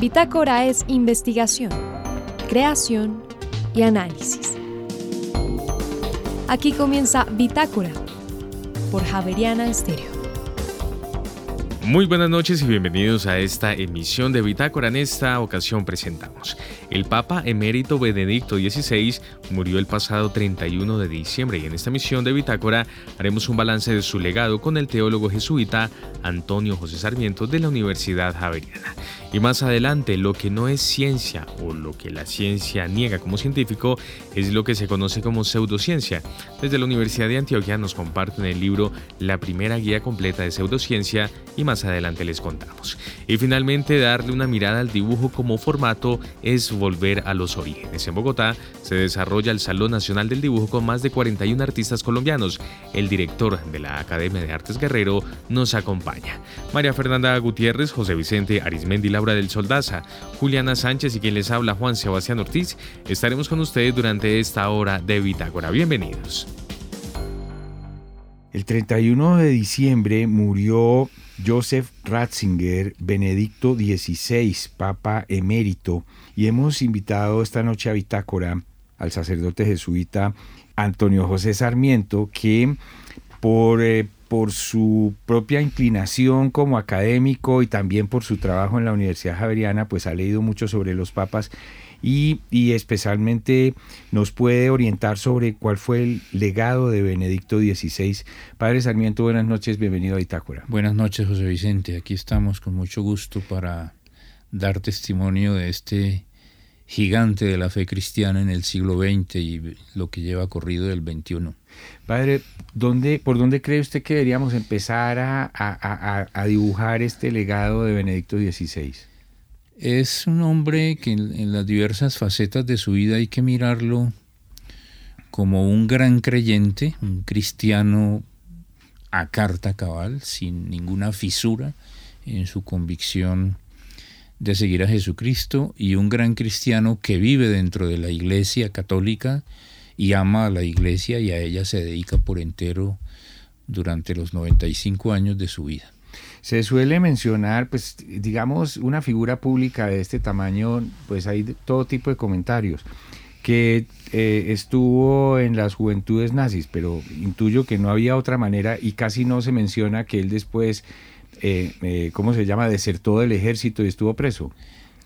Bitácora es investigación, creación y análisis. Aquí comienza Bitácora por Javeriana Estéreo. Muy buenas noches y bienvenidos a esta emisión de Bitácora. En esta ocasión presentamos. El Papa emérito Benedicto XVI murió el pasado 31 de diciembre y en esta emisión de Bitácora haremos un balance de su legado con el teólogo jesuita Antonio José Sarmiento de la Universidad Javeriana. Y más adelante, lo que no es ciencia o lo que la ciencia niega como científico es lo que se conoce como pseudociencia. Desde la Universidad de Antioquia nos comparten el libro La primera guía completa de pseudociencia y más adelante les contamos. Y finalmente, darle una mirada al dibujo como formato es volver a los orígenes. En Bogotá se desarrolla el Salón Nacional del Dibujo con más de 41 artistas colombianos. El director de la Academia de Artes Guerrero nos acompaña. María Fernanda Gutiérrez, José Vicente Arismendi Laura del Soldaza, Juliana Sánchez y quien les habla Juan Sebastián Ortiz, estaremos con ustedes durante esta hora de Bitácora. Bienvenidos. El 31 de diciembre murió Joseph Ratzinger, Benedicto XVI, Papa emérito, y hemos invitado esta noche a Bitácora al sacerdote jesuita Antonio José Sarmiento, que por eh, por su propia inclinación como académico y también por su trabajo en la Universidad Javeriana, pues ha leído mucho sobre los papas y, especialmente nos puede orientar sobre cuál fue el legado de Benedicto XVI. Padre Sarmiento, buenas noches, bienvenido a Itácora. Buenas noches, José Vicente. Aquí estamos con mucho gusto para dar testimonio de este gigante de la fe cristiana en el siglo XX y lo que lleva corrido del XXI. Padre, ¿dónde, ¿por dónde cree usted que deberíamos empezar a, dibujar este legado de Benedicto XVI? Es un hombre que en, las diversas facetas de su vida hay que mirarlo como un gran creyente, un cristiano a carta cabal, sin ninguna fisura en su convicción de seguir a Jesucristo y un gran cristiano que vive dentro de la Iglesia católica y ama a la Iglesia y a ella se dedica por entero durante los 95 años de su vida. Se suele mencionar, pues digamos, una figura pública de este tamaño, pues hay todo tipo de comentarios que eh, estuvo en las juventudes nazis, pero intuyo que no había otra manera y casi no se menciona que él después eh, eh, ¿cómo se llama?, desertó del ejército y estuvo preso.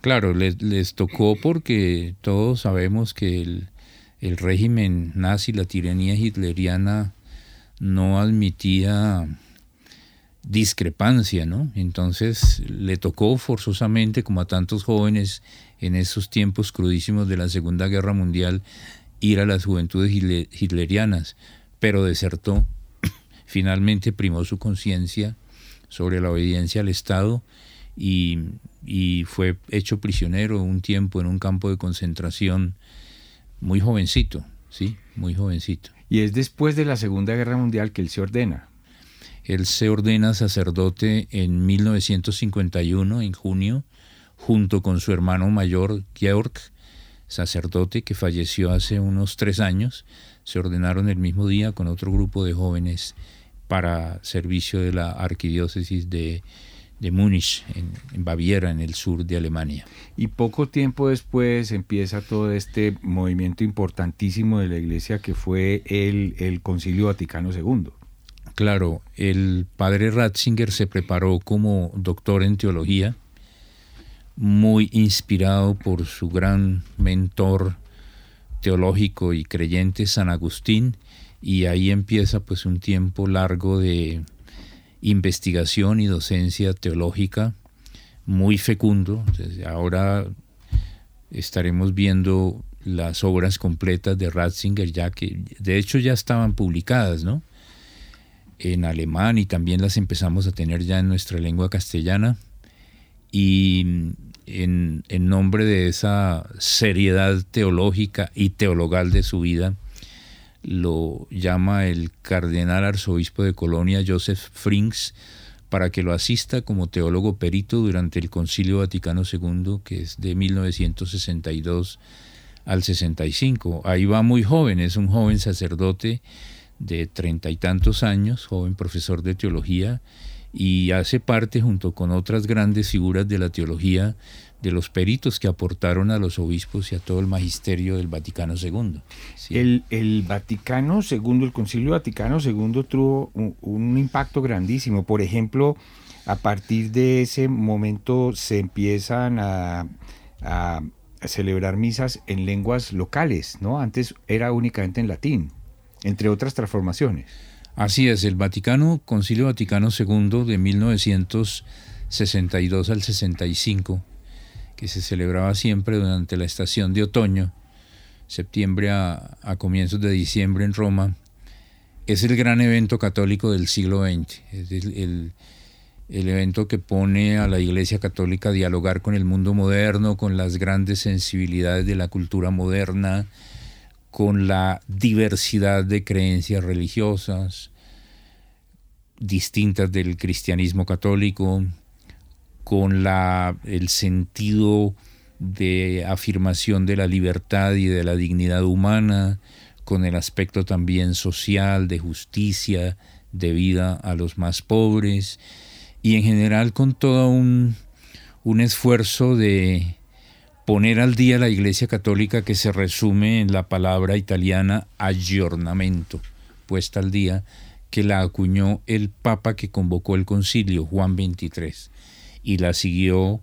Claro, les, tocó porque todos sabemos que el, el, régimen nazi, la tiranía hitleriana, no admitía discrepancia, ¿no? Entonces le tocó forzosamente, como a tantos jóvenes en esos tiempos crudísimos de la Segunda Guerra Mundial, ir a las juventudes hitlerianas, pero desertó. Finalmente primó su conciencia sobre la obediencia al Estado y, fue hecho prisionero un tiempo en un campo de concentración muy jovencito, sí, muy jovencito. Y es después de la Segunda Guerra Mundial que él se ordena. Él se ordena sacerdote en 1951, en junio, junto con su hermano mayor, Georg, sacerdote que falleció hace unos tres años. Se ordenaron el mismo día con otro grupo de jóvenes para servicio de la arquidiócesis de, de Múnich, en, Baviera, en el sur de Alemania. Y poco tiempo después empieza todo este movimiento importantísimo de la Iglesia que fue el, el Concilio Vaticano II. Claro, el padre Ratzinger se preparó como doctor en teología, muy inspirado por su gran mentor teológico y creyente San Agustín, y ahí empieza pues un tiempo largo de investigación y docencia teológica muy fecundo. ahora estaremos viendo las obras completas de Ratzinger ya que de hecho ya estaban publicadas, ¿no? En alemán y también las empezamos a tener ya en nuestra lengua castellana y en, en nombre de esa seriedad teológica y teologal de su vida, lo llama el cardenal arzobispo de Colonia, Joseph Frings, para que lo asista como teólogo perito durante el Concilio Vaticano II, que es de 1962 al 65. Ahí va muy joven, es un joven sacerdote de treinta y tantos años, joven profesor de teología, y hace parte junto con otras grandes figuras de la teología de los peritos que aportaron a los obispos y a todo el magisterio del Vaticano II. El, el, Vaticano II, el Concilio Vaticano II tuvo un, impacto grandísimo. Por ejemplo, a partir de ese momento se empiezan a, a celebrar misas en lenguas locales, ¿no? Antes era únicamente en latín, entre otras transformaciones. Así es, el Vaticano, Concilio Vaticano II de 1962 al 65, que se celebraba siempre durante la estación de otoño, septiembre a, comienzos de diciembre en Roma, es el gran evento católico del siglo XX. Es el, evento que pone a la Iglesia Católica a dialogar con el mundo moderno, con las grandes sensibilidades de la cultura moderna, con la diversidad de creencias religiosas distintas del cristianismo católico, con la, el sentido de afirmación de la libertad y de la dignidad humana, con el aspecto también social, de justicia, de vida a los más pobres, y en general con todo un, un esfuerzo de poner al día la Iglesia Católica que se resume en la palabra italiana aggiornamento, puesta al día, que la acuñó el Papa que convocó el concilio, Juan XXIII y la siguió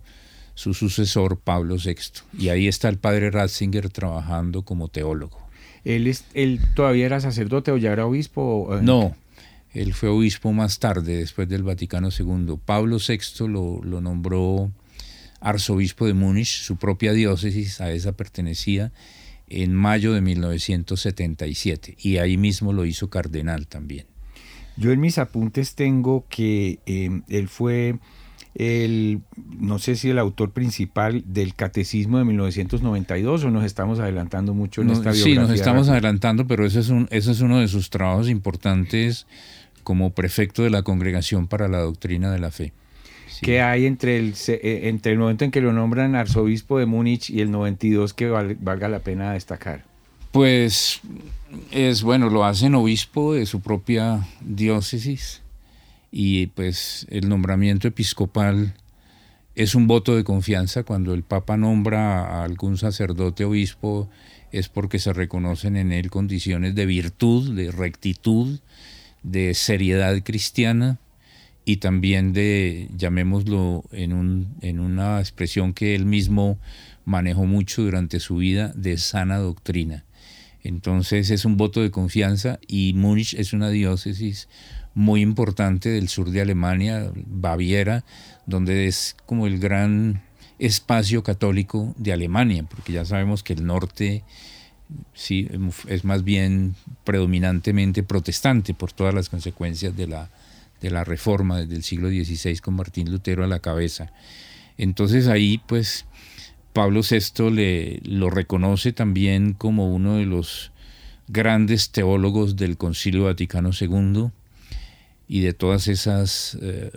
su sucesor Pablo VI. Y ahí está el padre Ratzinger trabajando como teólogo. ¿Él, es, él todavía era sacerdote o ya era obispo? No, él fue obispo más tarde, después del Vaticano II. Pablo VI lo, lo nombró arzobispo de Múnich, su propia diócesis, a esa pertenecía, en mayo de 1977. Y ahí mismo lo hizo cardenal también. Yo en mis apuntes tengo que eh, él fue el, no sé si el autor principal del Catecismo de 1992 o nos estamos adelantando mucho en esta biografía. Sí, nos estamos adelantando, pero ese es, un, ese es uno de sus trabajos importantes como prefecto de la Congregación para la Doctrina de la Fe. ¿Qué hay entre el, eh, entre el momento en que lo nombran arzobispo de Múnich y el 92 que valga la pena destacar? Pues es bueno, lo hacen obispo de su propia diócesis y pues el nombramiento episcopal es un voto de confianza cuando el Papa nombra a algún sacerdote obispo es porque se reconocen en él condiciones de virtud, de rectitud, de seriedad cristiana y también de, llamémoslo en, en una expresión que él mismo manejó mucho durante su vida, de sana doctrina. Entonces es un voto de confianza y Múnich es una diócesis muy importante del sur de Alemania, Baviera, donde es como el gran espacio católico de Alemania, porque ya sabemos que el norte sí es más bien predominantemente protestante por todas las consecuencias de la, de la reforma desde el siglo XVI con Martín Lutero a la cabeza. Entonces ahí pues Pablo VI le, lo reconoce también como uno de los grandes teólogos del Concilio Vaticano II y de todas esas eh,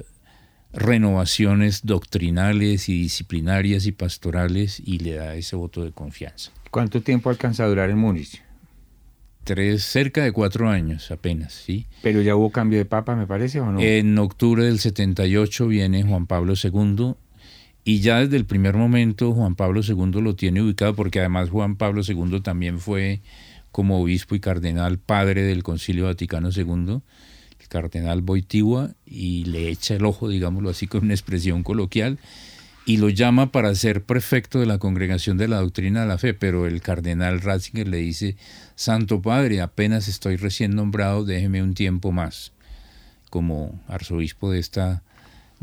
renovaciones doctrinales y disciplinarias y pastorales y le da ese voto de confianza. ¿Cuánto tiempo alcanza a durar en Múnich? Tres, cerca de cuatro años apenas, ¿sí? Pero ya hubo cambio de papa, me parece, ¿o no? En octubre del 78 viene Juan Pablo II y ya desde el primer momento Juan Pablo II lo tiene ubicado porque además Juan Pablo II también fue como obispo y cardenal padre del Concilio Vaticano II cardenal Boitigua y le echa el ojo, digámoslo así, con una expresión coloquial, y lo llama para ser prefecto de la Congregación de la Doctrina de la Fe, pero el cardenal Ratzinger le dice, Santo Padre, apenas estoy recién nombrado, déjeme un tiempo más como arzobispo de esta,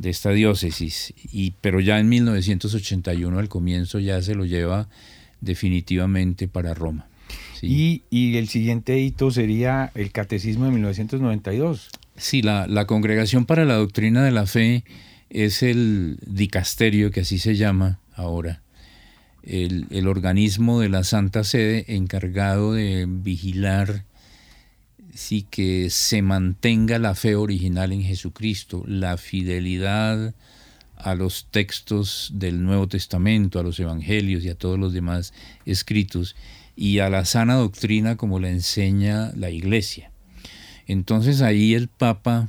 de esta diócesis. Y, pero ya en 1981, al comienzo, ya se lo lleva definitivamente para Roma. Y, y, el siguiente hito sería el Catecismo de 1992. Sí, la, Congregación para la Doctrina de la Fe es el dicasterio, que así se llama ahora, el, organismo de la Santa Sede encargado de vigilar sí, que se mantenga la fe original en Jesucristo, la fidelidad a los textos del Nuevo Testamento, a los Evangelios y a todos los demás escritos, y a la sana doctrina como la enseña la Iglesia. Entonces ahí el Papa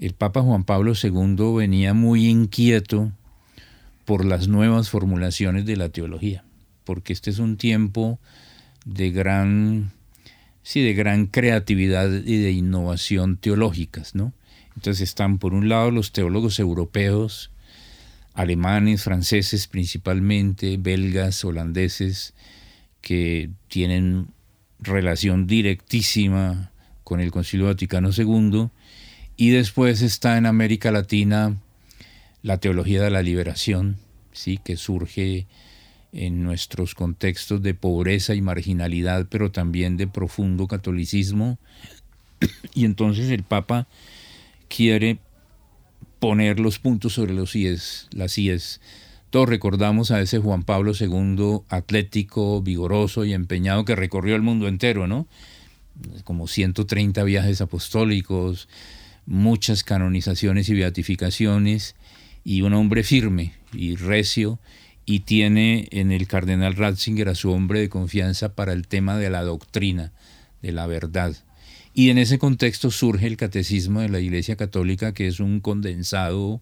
el Papa Juan Pablo II venía muy inquieto por las nuevas formulaciones de la teología, porque este es un tiempo de gran, sí, de gran creatividad y de innovación teológicas, ¿no? Entonces están por un lado los teólogos europeos, alemanes, franceses principalmente, belgas, holandeses, que tienen relación directísima con el Concilio Vaticano II, y después está en América Latina la teología de la liberación, ¿sí? que surge en nuestros contextos de pobreza y marginalidad, pero también de profundo catolicismo. Y entonces el Papa quiere poner los puntos sobre los IES, las IES. Todos recordamos a ese Juan Pablo II atlético, vigoroso y empeñado que recorrió el mundo entero, ¿no? Como 130 viajes apostólicos, muchas canonizaciones y beatificaciones, y un hombre firme y recio, y tiene en el cardenal Ratzinger a su hombre de confianza para el tema de la doctrina, de la verdad. Y en ese contexto surge el catecismo de la Iglesia Católica, que es un condensado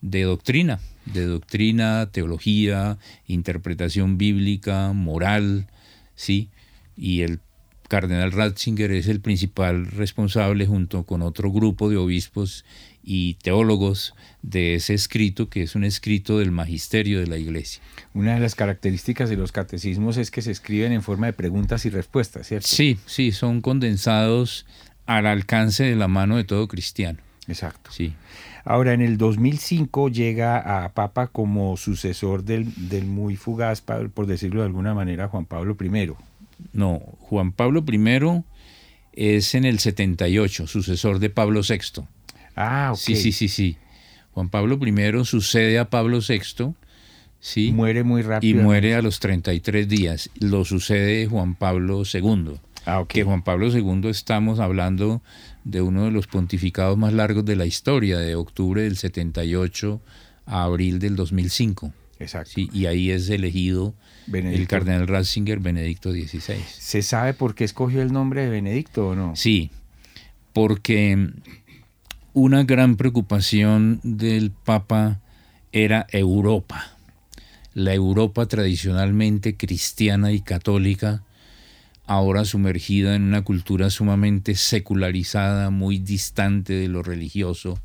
de doctrina, de doctrina, teología, interpretación bíblica, moral, ¿sí? Y el cardenal Ratzinger es el principal responsable junto con otro grupo de obispos y teólogos de ese escrito, que es un escrito del magisterio de la Iglesia. Una de las características de los catecismos es que se escriben en forma de preguntas y respuestas, ¿cierto? Sí, sí, son condensados al alcance de la mano de todo cristiano. Exacto. Sí. Ahora, en el 2005 llega a Papa como sucesor del, del muy fugaz, por decirlo de alguna manera, Juan Pablo I. No, Juan Pablo I es en el 78, sucesor de Pablo VI. Ah, ok. Sí, sí, sí, sí. Juan Pablo I sucede a Pablo VI. ¿sí? Muere muy rápido. Y muere a los 33 días. Lo sucede Juan Pablo II. Ah, ok. Que Juan Pablo II estamos hablando de uno de los pontificados más largos de la historia, de octubre del 78 a abril del 2005. Exacto. Sí, y ahí es elegido Benedicto. el cardenal Ratzinger Benedicto XVI. ¿Se sabe por qué escogió el nombre de Benedicto o no? Sí, porque una gran preocupación del Papa era Europa. La Europa tradicionalmente cristiana y católica, ahora sumergida en una cultura sumamente secularizada, muy distante de lo religioso,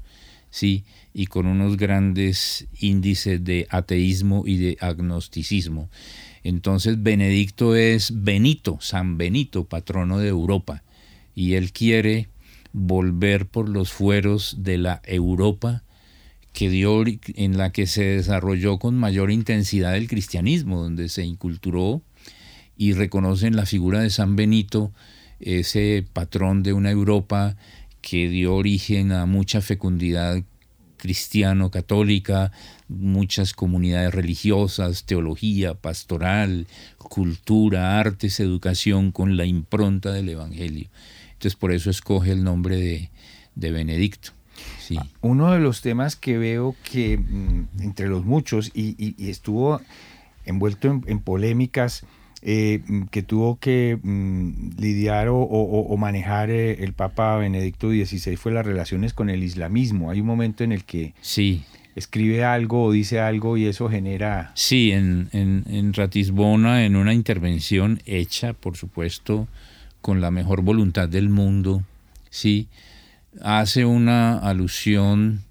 sí, y con unos grandes índices de ateísmo y de agnosticismo. Entonces Benedicto es Benito, San Benito, patrono de Europa, y él quiere volver por los fueros de la Europa que dio, en la que se desarrolló con mayor intensidad el cristianismo, donde se inculturó y reconoce en la figura de San Benito ese patrón de una Europa que dio origen a mucha fecundidad cristiano-católica, muchas comunidades religiosas, teología, pastoral, cultura, artes, educación, con la impronta del Evangelio. Entonces por eso escoge el nombre de, de Benedicto. Sí. Uno de los temas que veo que mm, entre los muchos y, y- y estuvo envuelto en, en polémicas eh, mm, que tuvo que mm, lidiar o, o- o manejar eh, el Papa Benedicto XVI fue las relaciones con el islamismo. Hay un momento en el que Sí, escribe algo o dice algo y eso genera... Sí, en, en, en Ratisbona, en una intervención hecha, por supuesto, con la mejor voluntad del mundo, sí, hace una alusión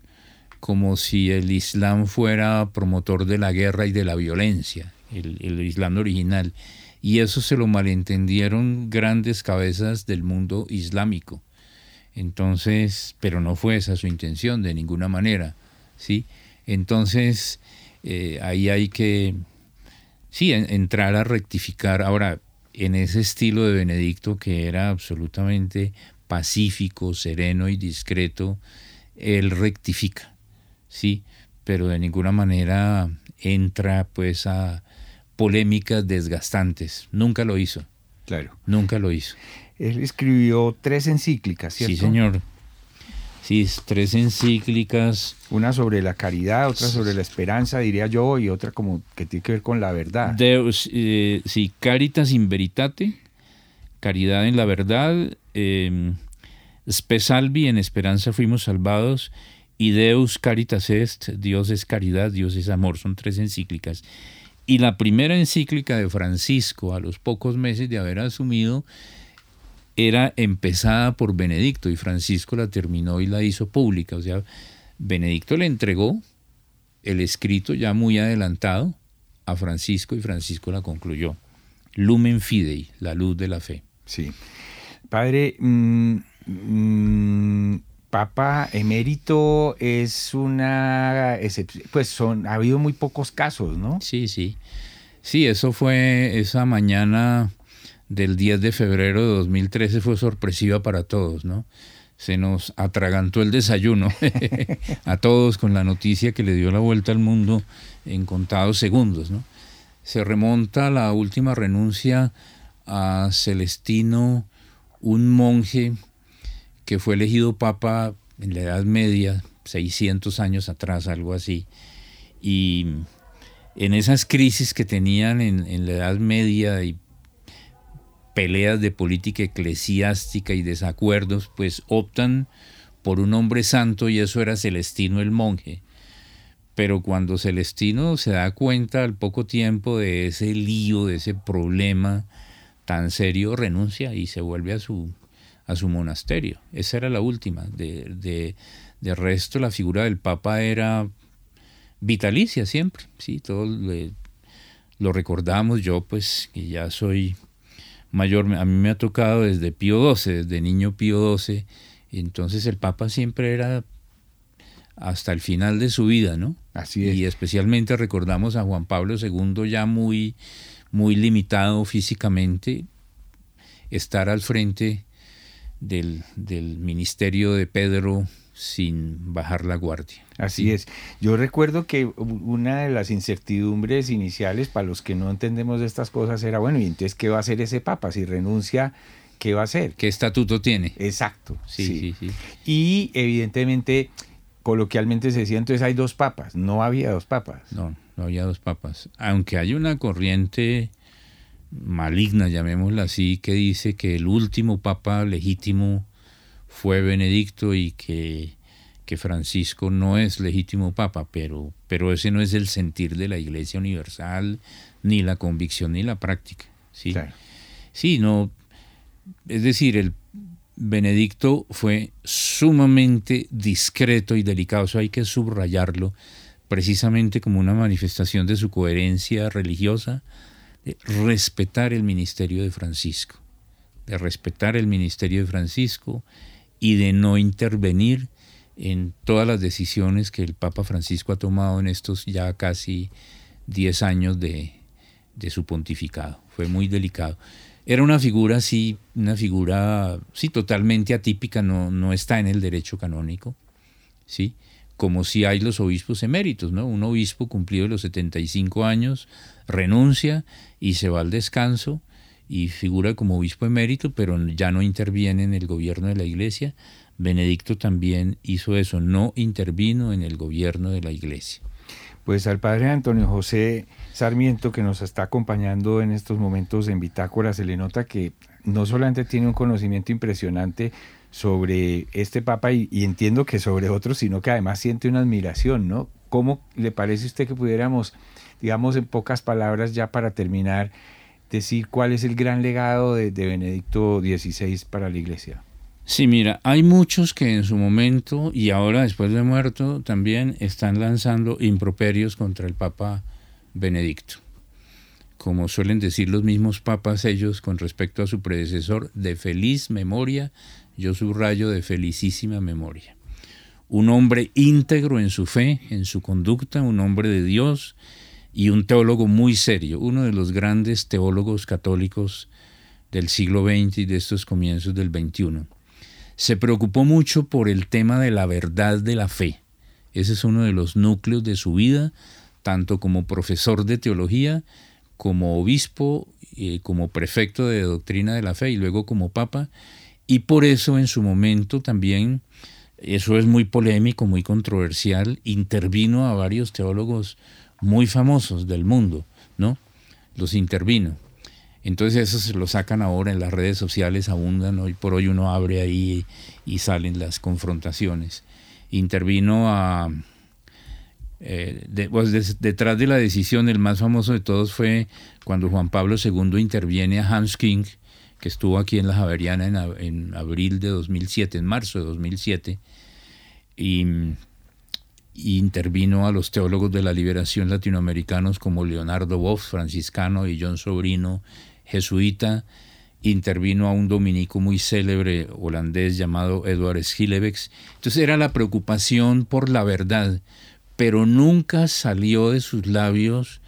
como si el Islam fuera promotor de la guerra y de la violencia, el, el Islam original. Y eso se lo malentendieron grandes cabezas del mundo islámico. Entonces, pero no fue esa su intención de ninguna manera, ¿sí? Entonces, eh, ahí hay que, sí, en- entrar a rectificar. Ahora, en ese estilo de Benedicto que era absolutamente pacífico, sereno y discreto, él rectifica, sí, pero de ninguna manera entra pues a polémicas desgastantes. Nunca lo hizo, Claro. nunca lo hizo. Él escribió tres encíclicas, ¿cierto? Sí, señor. Sí, tres encíclicas. Una sobre la caridad, otra sobre la esperanza, diría yo, y otra como que tiene que ver con la verdad. Deus, eh, sí, Caritas in Veritate, Caridad en la Verdad, eh, Spesalvi, en esperanza fuimos salvados, y Deus Caritas Est, Dios es caridad, Dios es amor, son tres encíclicas. Y la primera encíclica de Francisco, a los pocos meses de haber asumido, era empezada por Benedicto y Francisco la terminó y la hizo pública. O sea, Benedicto le entregó el escrito ya muy adelantado a Francisco y Francisco la concluyó. Lumen Fidei, la luz de la fe. Sí. Padre, mm, mm, Papa emérito es una excepción, pues son, ha habido muy pocos casos, ¿no? Sí, sí. Sí, eso fue esa mañana del 10 de febrero de 2013 fue sorpresiva para todos, ¿no? Se nos atragantó el desayuno a todos con la noticia que le dio la vuelta al mundo en contados segundos, ¿no? Se remonta a la última renuncia a Celestino, un monje que fue elegido papa en la Edad Media, 600 años atrás, algo así, y en esas crisis que tenían en, en la Edad Media y peleas de política eclesiástica y desacuerdos, pues optan por un hombre santo y eso era Celestino el monje. Pero cuando Celestino se da cuenta al poco tiempo de ese lío, de ese problema tan serio, renuncia y se vuelve a su, a su monasterio. Esa era la última. De, de, resto, la figura del Papa era vitalicia siempre. Sí, todos lo recordamos. Yo, pues, que ya soy mayor, a mí me ha tocado desde Pío XII, desde niño Pío XII, entonces el Papa siempre era hasta el final de su vida, ¿no? Así es. Y especialmente recordamos a Juan Pablo II ya muy, muy limitado físicamente, estar al frente del, del ministerio de Pedro sin bajar la guardia. Así es. Yo recuerdo que una de las incertidumbres iniciales para los que no entendemos estas cosas era, bueno, ¿y entonces qué va a hacer ese papa? Si renuncia, ¿qué va a hacer? ¿Qué estatuto tiene? Exacto. Sí, sí, sí. Y evidentemente, coloquialmente se decía, entonces hay dos papas. No había dos papas. No, no había dos papas. Aunque hay una corriente maligna, llamémosla así, que dice que el último papa legítimo fue Benedicto y que, que, Francisco no es legítimo papa, pero, pero ese no es el sentir de la Iglesia Universal, ni la convicción, ni la práctica. Sí, sí no, es decir, el Benedicto fue sumamente discreto y delicado, eso hay que subrayarlo, precisamente como una manifestación de su coherencia religiosa, de respetar el ministerio de Francisco, de respetar el ministerio de Francisco, y de no intervenir en todas las decisiones que el Papa Francisco ha tomado en estos ya casi 10 años de, su pontificado. Fue muy delicado. Era una figura, sí, una figura, sí, totalmente atípica, no, no está en el derecho canónico, ¿sí? Como si hay los obispos eméritos, ¿no? Un obispo cumplido los 75 años renuncia y se va al descanso y figura como obispo emérito, pero ya no interviene en el gobierno de la iglesia. Benedicto también hizo eso, no intervino en el gobierno de la iglesia. Pues al padre Antonio José Sarmiento, que nos está acompañando en estos momentos en Bitácora, se le nota que no solamente tiene un conocimiento impresionante sobre este papa y, entiendo que sobre otros, sino que además siente una admiración, ¿no? ¿Cómo le parece a usted que pudiéramos, digamos en pocas palabras ya para terminar, decir cuál es el gran legado de, Benedicto XVI para la iglesia. Sí, mira, hay muchos que en su momento y ahora después de muerto también están lanzando improperios contra el Papa Benedicto. Como suelen decir los mismos papas ellos con respecto a su predecesor, de feliz memoria, yo subrayo de felicísima memoria. Un hombre íntegro en su fe, en su conducta, un hombre de Dios, y un teólogo muy serio, uno de los grandes teólogos católicos del siglo XX y de estos comienzos del XXI. Se preocupó mucho por el tema de la verdad de la fe. Ese es uno de los núcleos de su vida, tanto como profesor de teología, como obispo, eh, como prefecto de doctrina de la fe y luego como papa. Y por eso en su momento también, eso es muy polémico, muy controversial, intervino a varios teólogos muy famosos del mundo, ¿no? Los intervino. Entonces eso se lo sacan ahora en las redes sociales, abundan, hoy por hoy uno abre ahí y salen las confrontaciones. Intervino a... Eh, pues, detrás de la decisión, el más famoso de todos fue cuando Juan Pablo II interviene a Hans King, que estuvo aquí en la Javeriana en, abril de 2007, en marzo de 2007, y intervino a los teólogos de la liberación latinoamericanos como Leonardo Boff, franciscano, y John Sobrino, jesuita. Intervino a un dominico muy célebre holandés llamado Edward Schillebeck. Entonces era la preocupación por la verdad, pero nunca salió de sus labios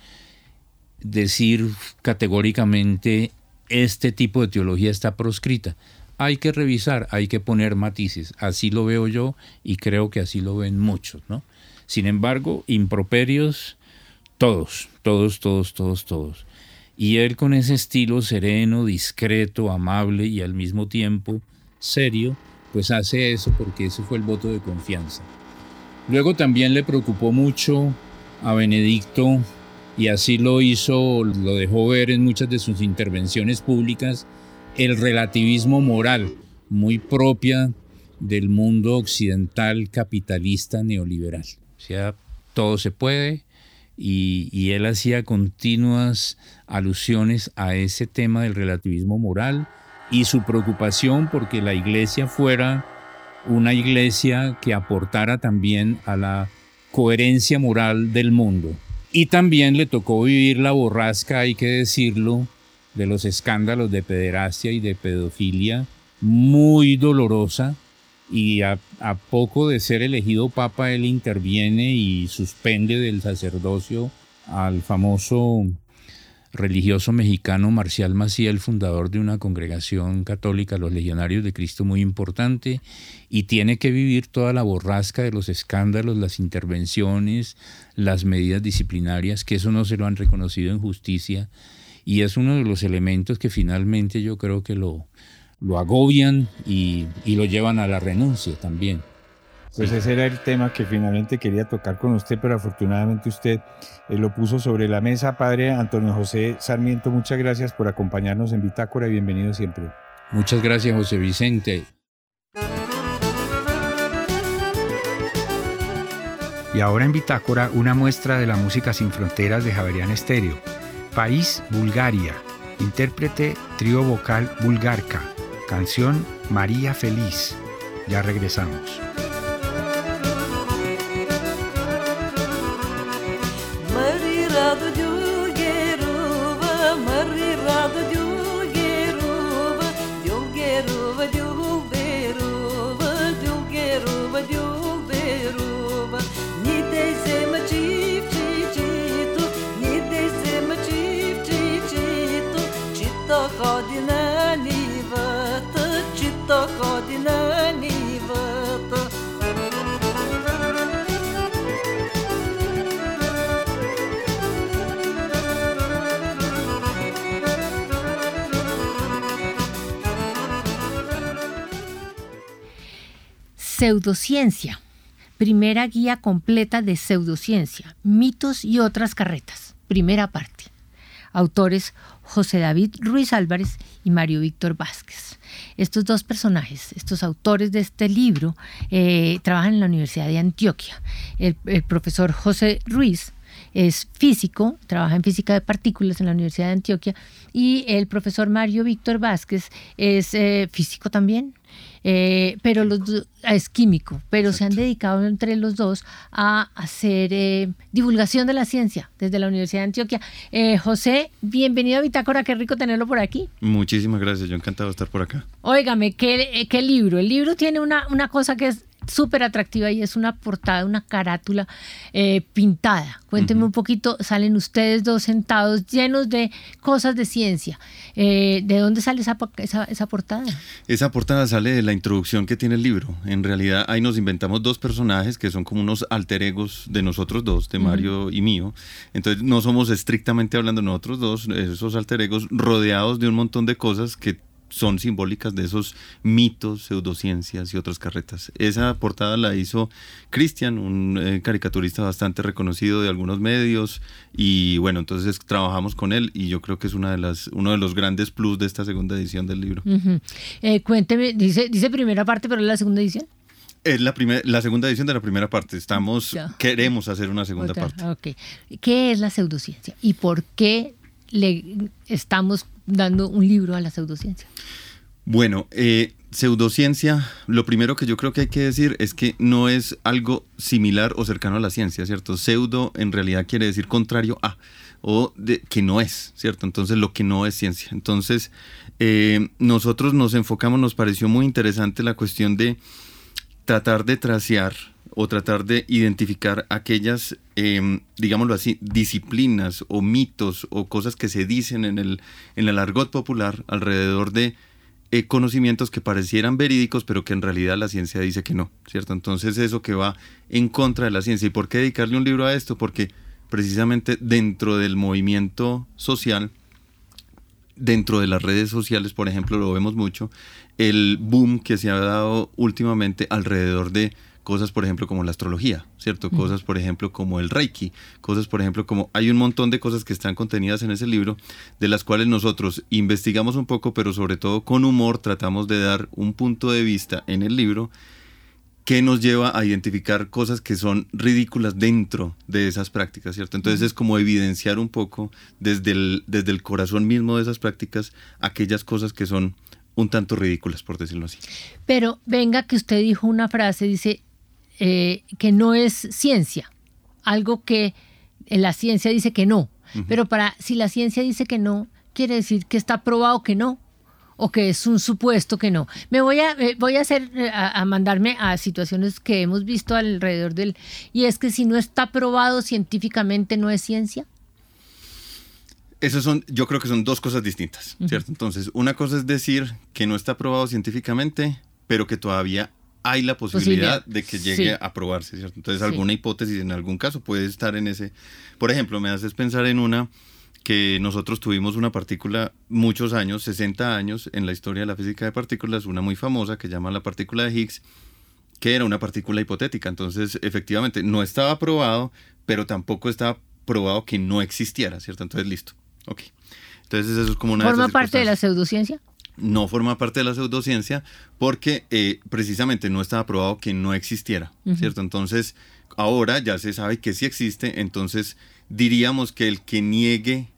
decir categóricamente este tipo de teología está proscrita hay que revisar, hay que poner matices. Así lo veo yo y creo que así lo ven muchos, ¿no? Sin embargo, improperios, todos, todos, todos, todos, todos. Y él con ese estilo sereno, discreto, amable y al mismo tiempo serio, pues hace eso porque ese fue el voto de confianza. Luego también le preocupó mucho a Benedicto y así lo hizo, lo dejó ver en muchas de sus intervenciones públicas, el relativismo moral, muy propia del mundo occidental capitalista neoliberal. O sea, todo se puede y, él hacía continuas alusiones a ese tema del relativismo moral y su preocupación porque la iglesia fuera una iglesia que aportara también a la coherencia moral del mundo. Y también le tocó vivir la borrasca, hay que decirlo, de los escándalos de pederastia y de pedofilia muy dolorosa y a, poco de ser elegido papa él interviene y suspende del sacerdocio al famoso religioso mexicano Marcial Maciel, fundador de una congregación católica, los Legionarios de Cristo, muy importante, y tiene que vivir toda la borrasca de los escándalos, las intervenciones, las medidas disciplinarias, que eso no se lo han reconocido en justicia y es uno de los elementos que finalmente yo creo que lo, lo agobian y, lo llevan a la renuncia también. Pues ese era el tema que finalmente quería tocar con usted, pero afortunadamente usted eh, lo puso sobre la mesa. Padre Antonio José Sarmiento, muchas gracias por acompañarnos en Bitácora y bienvenido siempre. Muchas gracias, José Vicente. Y ahora en Bitácora, una muestra de la música sin fronteras de Javerian Estéreo. País Bulgaria. Intérprete trío vocal Bulgarca. Canción María Feliz. Ya regresamos. Pseudociencia. Primera guía completa de pseudociencia, mitos y otras carretas. Primera parte. Autores José David Ruiz Álvarez y Mario Víctor Vázquez. Estos dos personajes, estos autores de este libro, eh, trabajan en la Universidad de Antioquia. El, profesor José Ruiz es físico, trabaja en física de partículas en la Universidad de Antioquia, y el profesor Mario Víctor Vázquez es eh, físico también, eh, pero los es químico, pero se han dedicado entre los dos a hacer eh, divulgación de la ciencia desde la Universidad de Antioquia. Eh, José, bienvenido a Bitácora, qué rico tenerlo por aquí. Muchísimas gracias, yo encantado de estar por acá. Óigame, ¿qué, qué libro? El libro tiene una, una cosa que es súper atractiva y es una portada, una carátula eh, pintada. Cuénteme un poquito, salen ustedes dos sentados llenos de cosas de ciencia. Eh, ¿De dónde sale esa, esa, portada? Esa portada sale de la introducción que tiene el libro. En realidad ahí nos inventamos dos personajes que son como unos alter egos de nosotros dos, de Mario y mío. Entonces no somos estrictamente hablando nosotros dos, esos alter egos rodeados de un montón de cosas que son simbólicas de esos mitos, pseudociencias y otras carretas. Esa portada la hizo Cristian, un eh, caricaturista bastante reconocido de algunos medios y bueno, entonces trabajamos con él y yo creo que es una de las, uno de los grandes plus de esta segunda edición del libro. Eh, cuénteme, dice, dice primera parte, pero es la segunda edición. Es la, primera, la segunda edición de la primera parte. Estamos, queremos hacer una segunda parte. Okay. ¿Qué es la pseudociencia y por qué le estamos dando un libro a la pseudociencia? Bueno, eh, pseudociencia, lo primero que yo creo que hay que decir es que no es algo similar o cercano a la ciencia, ¿cierto? Pseudo en realidad quiere decir contrario a o de, que no es, ¿cierto? Entonces lo que no es ciencia. Entonces eh, nosotros nos enfocamos, nos pareció muy interesante la cuestión de tratar de tracear o tratar de identificar aquellas, em, digámoslo así, disciplinas o mitos o cosas que se dicen en el, en argot popular alrededor de eh, conocimientos que parecieran verídicos, pero que en realidad la ciencia dice que no, ¿cierto? Entonces eso que va en contra de la ciencia. ¿Y por qué dedicarle un libro a esto? Porque precisamente dentro del movimiento social, dentro de las redes sociales, por ejemplo, lo vemos mucho, el boom que se ha dado últimamente alrededor de cosas, por ejemplo, como la astrología, ¿cierto? Cosas, por ejemplo, como el Reiki, cosas, por ejemplo, como hay un montón de cosas que están contenidas en ese libro, de las cuales nosotros investigamos un poco, pero sobre todo con humor tratamos de dar un punto de vista en el libro que nos lleva a identificar cosas que son ridículas dentro de esas prácticas, ¿cierto? Entonces es como evidenciar un poco desde el, desde el corazón mismo de esas prácticas aquellas cosas que son un tanto ridículas, por decirlo así. Pero venga que usted dijo una frase, dice, eh, que no es ciencia, algo que la ciencia dice que no. Pero para si la ciencia dice que no, quiere decir que está probado que no o que es un supuesto que no. Me voy a eh, voy a hacer eh, a, mandarme a situaciones que hemos visto alrededor del y es que si no está probado científicamente no es ciencia. Esas son, yo creo que son dos cosas distintas, ¿cierto? Entonces, una cosa es decir que no está probado científicamente, pero que todavía hay la posibilidad, de que llegue a probarse, ¿cierto? Entonces, alguna hipótesis en algún caso puede estar en ese. Por ejemplo, me haces pensar en una que nosotros tuvimos una partícula muchos años, 60 años, en la historia de la física de partículas, una muy famosa que llama la partícula de Higgs, que era una partícula hipotética. Entonces, efectivamente, no estaba probado, pero tampoco estaba probado que no existiera, ¿cierto? Entonces, listo. Ok. Entonces eso es como una... ¿Forma parte de la pseudociencia? No forma parte de la pseudociencia porque eh, precisamente no estaba probado que no existiera, ¿cierto? Entonces ahora ya se sabe que sí existe, entonces diríamos que el que niegue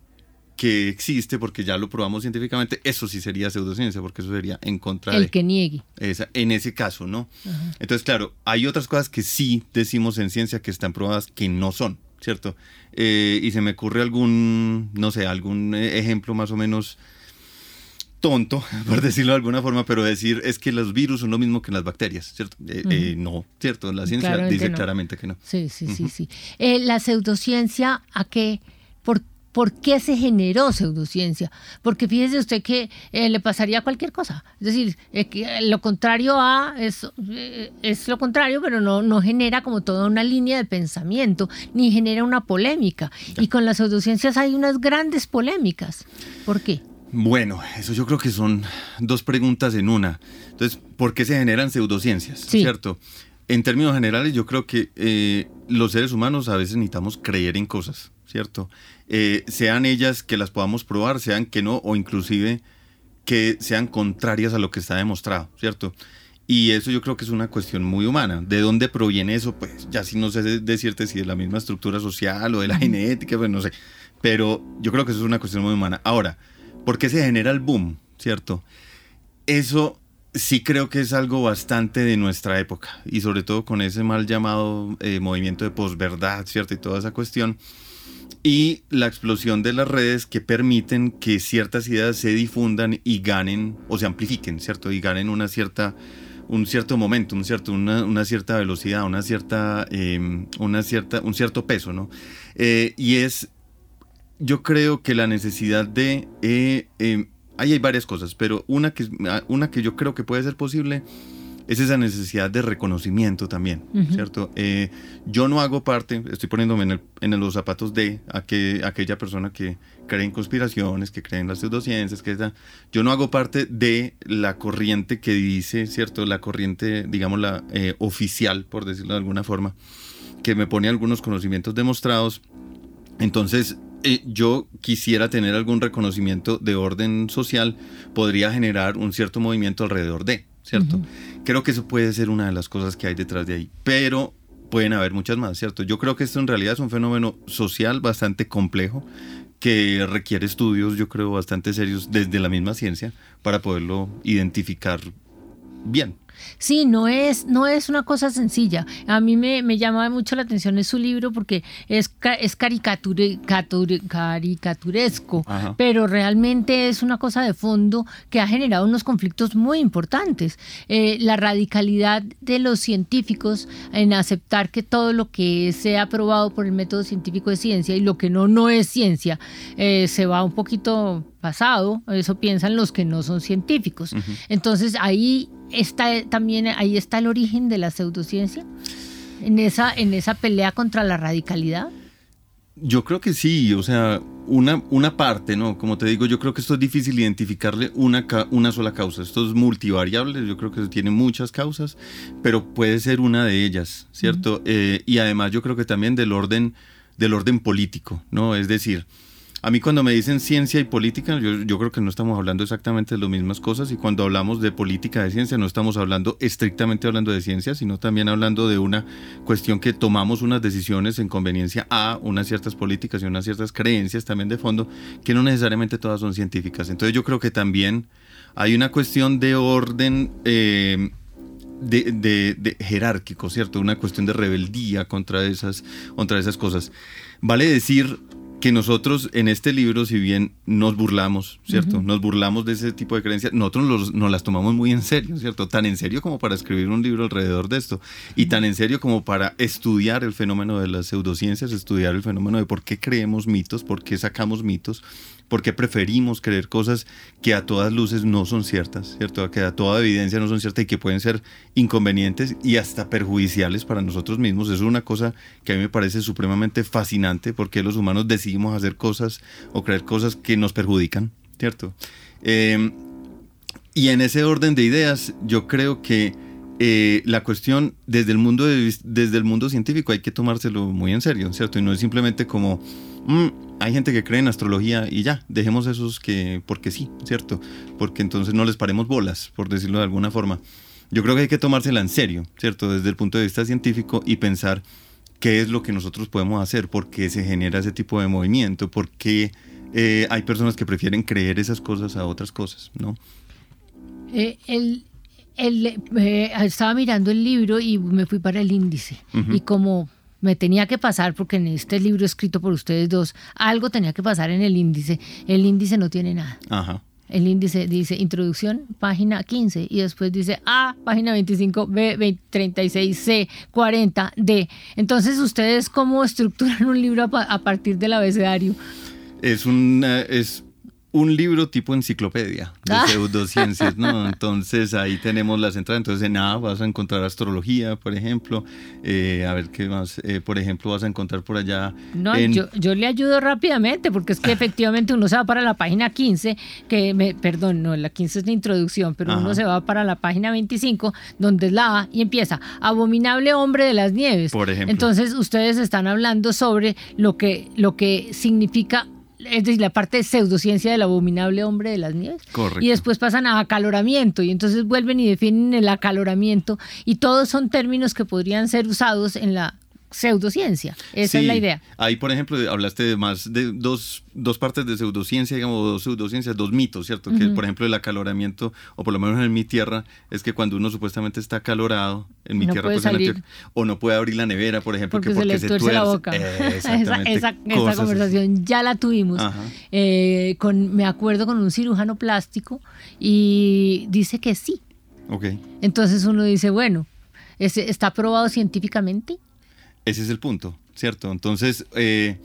que existe, porque ya lo probamos científicamente, eso sí sería pseudociencia, porque eso sería en contra el que niegue. Esa, en ese caso, ¿no? Entonces, claro, hay otras cosas que sí decimos en ciencia que están probadas que no son. ¿cierto? Eh, y se me ocurre algún, no sé, algún eh, ejemplo más o menos tonto, por decirlo de alguna forma, pero decir es que los virus son lo mismo que las bacterias, ¿cierto? Eh, no, ¿cierto? La ciencia dice claramente que no. Sí, sí, sí, sí. la pseudociencia, ¿a qué? ¿Por ¿Por qué se generó pseudociencia? Porque fíjese usted que eh, le pasaría cualquier cosa. Es decir, eh, que lo contrario a es, eh, es lo contrario, pero no, no genera como toda una línea de pensamiento, ni genera una polémica. Y con las pseudociencias hay unas grandes polémicas. ¿Por qué? Bueno, eso yo creo que son dos preguntas en una. Entonces, ¿por qué se generan pseudociencias? ¿Cierto? En términos generales, yo creo que los seres humanos a veces necesitamos creer en cosas, ¿cierto? Eh, sean ellas que las podamos probar, sean que no, o inclusive que sean contrarias a lo que está demostrado, ¿cierto? Y eso yo creo que es una cuestión muy humana. ¿De dónde proviene eso? Pues ya si no sé decirte si de la misma estructura social o de la genética, pues no sé. Pero yo creo que eso es una cuestión muy humana. Ahora, ¿por qué se genera el boom? ¿Cierto? Eso sí creo que es algo bastante de nuestra época. Y sobre todo con ese mal llamado eh, movimiento de posverdad, ¿cierto? Y toda esa cuestión y la explosión de las redes que permiten que ciertas ideas se difundan y ganen o se amplifiquen, ¿cierto? Y ganen una cierta, un cierto momento, un cierto, una, cierta velocidad, una cierta, em, una cierta, un cierto peso, ¿no? Eh, y es, yo creo que la necesidad de, eh, em, ahí hay varias cosas, pero una que, una que yo creo que puede ser posible es esa necesidad de reconocimiento también, ¿cierto? Eh, yo no hago parte, estoy poniéndome en, los zapatos de aquella persona que cree en conspiraciones, que cree en las pseudociencias, que está, yo no hago parte de la corriente que dice, ¿cierto? La corriente, digamos, la eh, oficial, por decirlo de alguna forma, que me pone algunos conocimientos demostrados. Entonces, eh, yo quisiera tener algún reconocimiento de orden social, podría generar un cierto movimiento alrededor de, ¿cierto? Creo que eso puede ser una de las cosas que hay detrás de ahí, pero pueden haber muchas más, ¿cierto? Yo creo que esto en realidad es un fenómeno social bastante complejo que requiere estudios, yo creo, bastante serios desde la misma ciencia para poderlo identificar bien. Sí, no es, no es una cosa sencilla. A mí me, me llama mucho la atención su libro porque es, es caricature, caricaturesco, pero realmente es una cosa de fondo que ha generado unos conflictos muy importantes. Eh, la radicalidad de los científicos en aceptar que todo lo que sea aprobado por el método científico es ciencia y lo que no, no es ciencia, eh, se va un poquito pasado, eso piensan los que no son científicos. Entonces ahí está también, ahí está el origen de la pseudociencia, en esa, en esa pelea contra la radicalidad. Yo creo que sí, o sea, una, una parte, ¿no? Como te digo, yo creo que esto es difícil identificarle una, una sola causa. Esto es multivariable, yo creo que tiene muchas causas, pero puede ser una de ellas, ¿cierto? Eh, y además yo creo que también del orden, del orden político, ¿no? Es decir, a mí cuando me dicen ciencia y política, yo, creo que no estamos hablando exactamente de las mismas cosas y cuando hablamos de política de ciencia no estamos hablando estrictamente hablando de ciencia, sino también hablando de una cuestión que tomamos unas decisiones en conveniencia a unas ciertas políticas y unas ciertas creencias también de fondo que no necesariamente todas son científicas. Entonces yo creo que también hay una cuestión de orden... Eh, de, jerárquico, ¿cierto? Una cuestión de rebeldía contra esas, contra esas cosas. Vale decir que nosotros en este libro, si bien nos burlamos, ¿cierto? Nos burlamos de ese tipo de creencias, nosotros nos las tomamos muy en serio, ¿cierto? Tan en serio como para escribir un libro alrededor de esto y tan en serio como para estudiar el fenómeno de las pseudociencias, estudiar el fenómeno de por qué creemos mitos, por qué sacamos mitos, por qué preferimos creer cosas que a todas luces no son ciertas, ¿cierto? Que a toda evidencia no son ciertas y que pueden ser inconvenientes y hasta perjudiciales para nosotros mismos. Es una cosa que a mí me parece supremamente fascinante porque los humanos decidimos hacer cosas o creer cosas que nos perjudican, ¿cierto? Em, y en ese orden de ideas, yo creo que eh, la cuestión desde el, mundo desde el mundo científico hay que tomárselo muy en serio, ¿cierto? Y no es simplemente como Mm, hay gente que cree en astrología y ya, dejemos esos que, porque sí, ¿cierto? Porque entonces no les paremos bolas, por decirlo de alguna forma. Yo creo que hay que tomársela en serio, ¿cierto? Desde el punto de vista científico y pensar qué es lo que nosotros podemos hacer, por qué se genera ese tipo de movimiento, por qué eh, hay personas que prefieren creer esas cosas a otras cosas, ¿no? Eh, el, eh, estaba mirando el libro y me fui para el índice. Y como me tenía que pasar, porque en este libro escrito por ustedes dos, algo tenía que pasar en el índice. El índice no tiene nada. Ajá. El índice dice introducción, página 15, y después dice A, página 25, B, 36, C, 40, D. Entonces, ¿ustedes cómo estructuran un libro a, partir del abecedario? Es, una, es un libro tipo enciclopedia de ah. pseudociencias, ¿no? Entonces ahí tenemos las entradas. Entonces en A vas a encontrar astrología, por ejemplo. Eh, a ver qué más. Eh, por ejemplo, vas a encontrar por allá. No, yo, yo, le ayudo rápidamente porque es que efectivamente uno se va para la página 15, que me, perdón, no, la 15 es de introducción, pero uno se va para la página 25, donde es la A y empieza Abominable hombre de las nieves. Por ejemplo. Entonces ustedes están hablando sobre lo que, lo que significa es decir, la parte de pseudociencia del abominable hombre de las nieves. Correcto. Y después pasan a acaloramiento y entonces vuelven y definen el acaloramiento y todos son términos que podrían ser usados en la pseudociencia. Esa es la idea. Ahí, por ejemplo, hablaste de más de dos, dos partes de pseudociencia, digamos, dos pseudociencias, dos mitos, ¿cierto? Que, por ejemplo, el acaloramiento, o por lo menos en mi tierra, es que cuando uno supuestamente está acalorado, en mi tierra, pues, o no puede abrir la nevera, por ejemplo, porque, se le tuerce la boca. esa, esa, conversación ya la tuvimos. Eh, con, me acuerdo con un cirujano plástico y dice que sí. Okay. Entonces uno dice, bueno, ¿está probado científicamente? Ese es el punto, ¿cierto? Entonces, eh,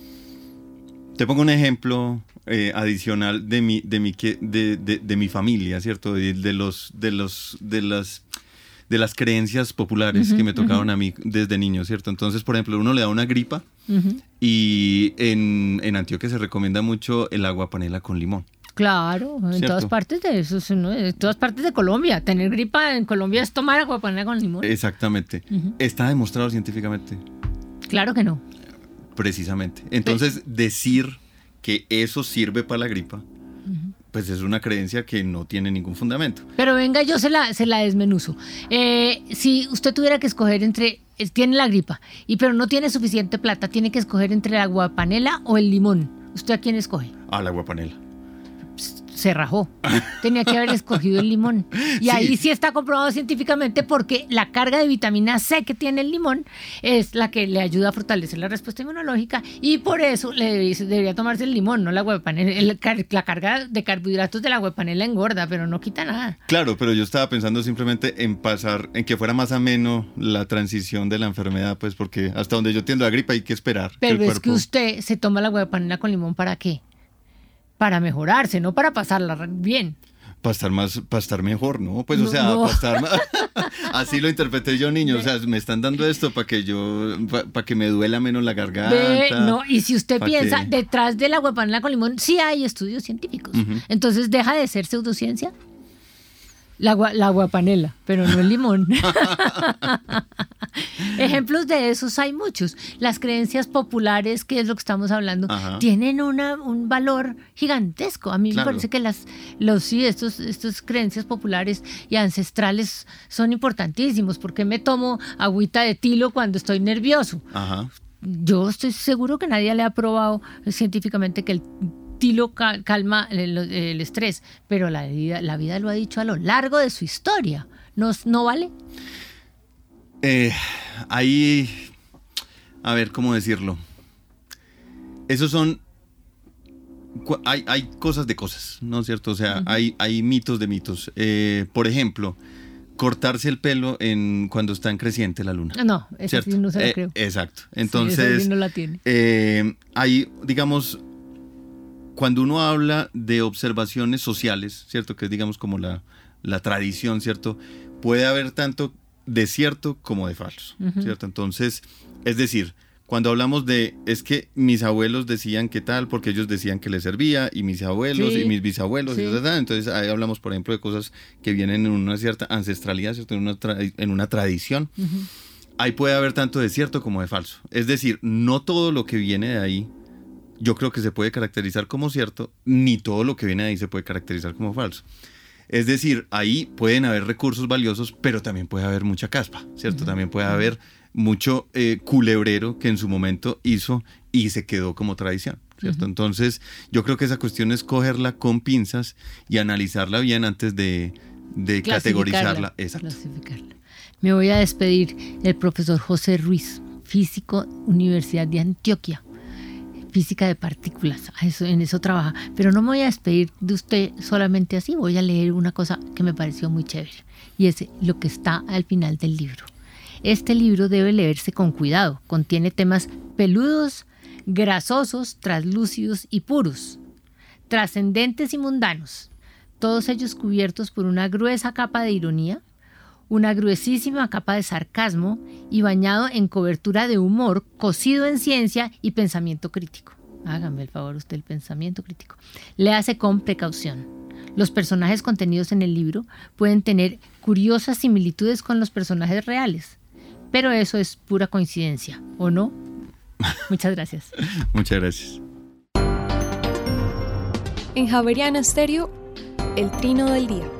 te pongo un ejemplo eh, adicional de mi, de mi, de, de, mi familia, ¿cierto? De, los, de, los, de, las, de las creencias populares que me tocaban a mí desde niño, ¿cierto? Entonces, por ejemplo, uno le da una gripa y en, en Antioquia se recomienda mucho el agua panela con limón. Claro, en ¿Cierto? todas partes de eso, en todas partes de Colombia. Tener gripa en Colombia es tomar agua panela con limón. Exactamente. Está demostrado científicamente, Claro que no. precisamente. Entonces, decir que eso sirve para la gripa, pues es una creencia que no tiene ningún fundamento. Pero venga, yo se la, se la desmenuzo. Eh, si usted tuviera que escoger entre, tiene la gripa, y pero no tiene suficiente plata, tiene que escoger entre el agua panela o el limón. ¿Usted a quién escoge? Al agua panela. Se rajó. Tenía que haber escogido el limón. Y Sí. ahí sí está comprobado científicamente porque la carga de vitamina C que tiene el limón es la que le ayuda a fortalecer la respuesta inmunológica y por eso le debería, tomarse el limón, no la agua de panela. El car- la carga de carbohidratos de la agua de panela engorda, pero no quita nada. Claro, pero yo estaba pensando simplemente en pasar, en que fuera más ameno la transición de la enfermedad, pues porque hasta donde yo tiendo la gripa hay que esperar. Pero es cuerpo... que usted se toma la agua de panela con limón para qué? Para mejorarse, no para pasarla bien. Para estar más, para estar mejor, ¿no? Pues o sea, no. para estar más... Así lo interpreté yo, niño. O sea, me están dando esto para que yo, para que me duela menos la garganta. No, y si usted piensa, que- detrás de panela con limón sí hay estudios científicos. Entonces deja de ser pseudociencia. La, agua- la aguapanela, pero no el limón. Ejemplos de esos hay muchos. Las creencias populares, que es lo que estamos hablando, Ajá. tienen una, un valor gigantesco. A mí Claro. me parece que las, los, sí, estos, estos creencias populares y ancestrales son importantísimos. porque me tomo agüita de tilo cuando estoy nervioso? Ajá. Yo estoy seguro que nadie le ha probado científicamente que el tilo ca- calma el, el estrés, pero la vida, la vida lo ha dicho a lo largo de su historia. ¿No, no vale? Eh, ahí, a ver, ¿cómo decirlo? Esos son, hay, hay cosas de cosas, ¿no es cierto? O sea, hay, hay mitos de mitos. Eh, por ejemplo, cortarse el pelo en cuando está en creciente la luna. No, eso sí no se lo Eh, creo. Exacto. Entonces, sí no la tiene. eh, hay, digamos, cuando uno habla de observaciones sociales, ¿cierto? Que es, digamos, como la, la tradición, ¿cierto? Puede haber tanto de cierto como de falso, ¿cierto? Entonces, es decir, cuando hablamos de, es que mis abuelos decían que tal, porque ellos decían que les servía, y mis abuelos, Sí, y mis bisabuelos, y sí. ta, ta, ta. entonces ahí hablamos, por ejemplo, de cosas que vienen en una cierta ancestralidad, ¿cierto? En una, tra- en una tradición. Ahí puede haber tanto de cierto como de falso. Es decir, no todo lo que viene de ahí yo creo que se puede caracterizar como cierto, ni todo lo que viene de ahí se puede caracterizar como falso. Es decir, ahí pueden haber recursos valiosos, pero también puede haber mucha caspa, ¿cierto? También puede haber mucho eh, culebrero que en su momento hizo y se quedó como tradición, ¿cierto? Entonces, yo creo que esa cuestión es cogerla con pinzas y analizarla bien antes de, de categorizarla. Exacto. clasificarla. Me voy a despedir del profesor José Ruiz, físico, Universidad de Antioquia, física de partículas, eso, en eso trabaja. Pero no me voy a despedir de usted solamente así, voy a leer una cosa que me pareció muy chévere, y es lo que está al final del libro. Este libro debe leerse con cuidado, contiene temas peludos, grasosos, translúcidos y puros trascendentes y mundanos, todos ellos cubiertos por una gruesa capa de ironía, una gruesísima capa de sarcasmo y bañado en cobertura de humor, cocido en ciencia y pensamiento crítico. Hágame el favor usted el pensamiento crítico. Le hace con precaución. Los personajes contenidos en el libro pueden tener curiosas similitudes con los personajes reales, pero eso es pura coincidencia, ¿o no? Muchas gracias. Muchas gracias. En Javeriana Stereo, el trino del día.